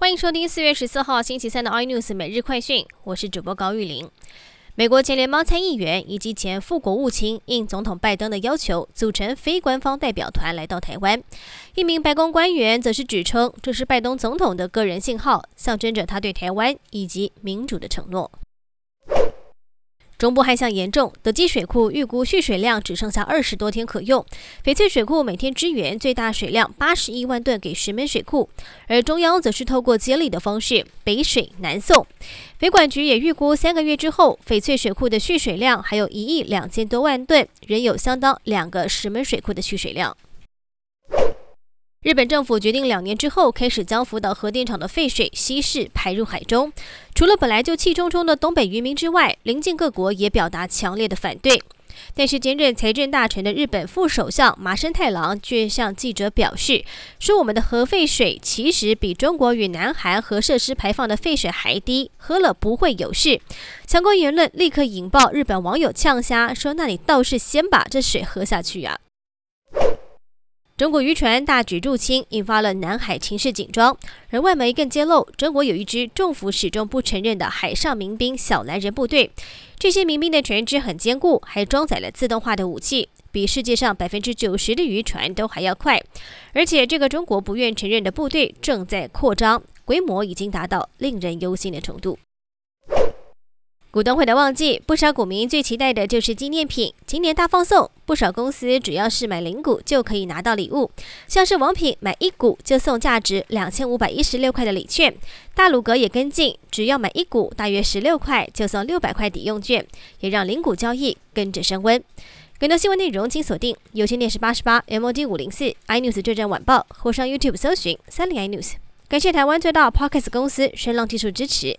欢迎收听四月十四号星期三的 iNews 每日快讯，我是主播高玉玲。美国前联邦参议员以及前副国务卿应总统拜登的要求，组成非官方代表团来到台湾。一名白宫官员则是指称，这是拜登总统的个人信号，象征着他对台湾以及民主的承诺。中部旱象严重，德基水库预估蓄水量只剩下二十多天可用。翡翠水库每天支援最大水量八十亿万吨给石门水库，而中央则是透过接力的方式北水南送。北管局也预估三个月之后，翡翠水库的蓄水量还有一亿两千多万吨，仍有相当两个石门水库的蓄水量。日本政府决定两年之后开始将福岛核电厂的废水稀释排入海中。除了本来就气冲冲的东北渔民之外，邻近各国也表达强烈的反对。但是兼任财政大臣的日本副首相麻生太郎却向记者表示，说我们的核废水其实比中国与南韩核设施排放的废水还低，喝了不会有事。相关言论立刻引爆日本网友呛虾，说那你倒是先把这水喝下去呀！中国渔船大举入侵，引发了南海情势紧张。而外媒更揭露，中国有一支政府始终不承认的海上民兵小蓝人部队。这些民兵的船只很坚固，还装载了自动化的武器，比世界上百分之九十的渔船都还要快。而且，这个中国不愿承认的部队正在扩张，规模已经达到令人忧心的程度。股东会的旺季，不少股民最期待的就是纪念品。今年大放送，不少公司主要是买零股就可以拿到礼物，像是王品买一股就送价值两千五百一十六块的礼券，大鲁阁也跟进，只要买一股大约十六块就送六百块抵用券，也让零股交易跟着升温。更多新闻内容请锁定有线电视八十八 MOD 五零四 iNews 这站晚报，或上 YouTube 搜寻三零 iNews。感谢台湾最大 Podcast 公司声浪技术支持。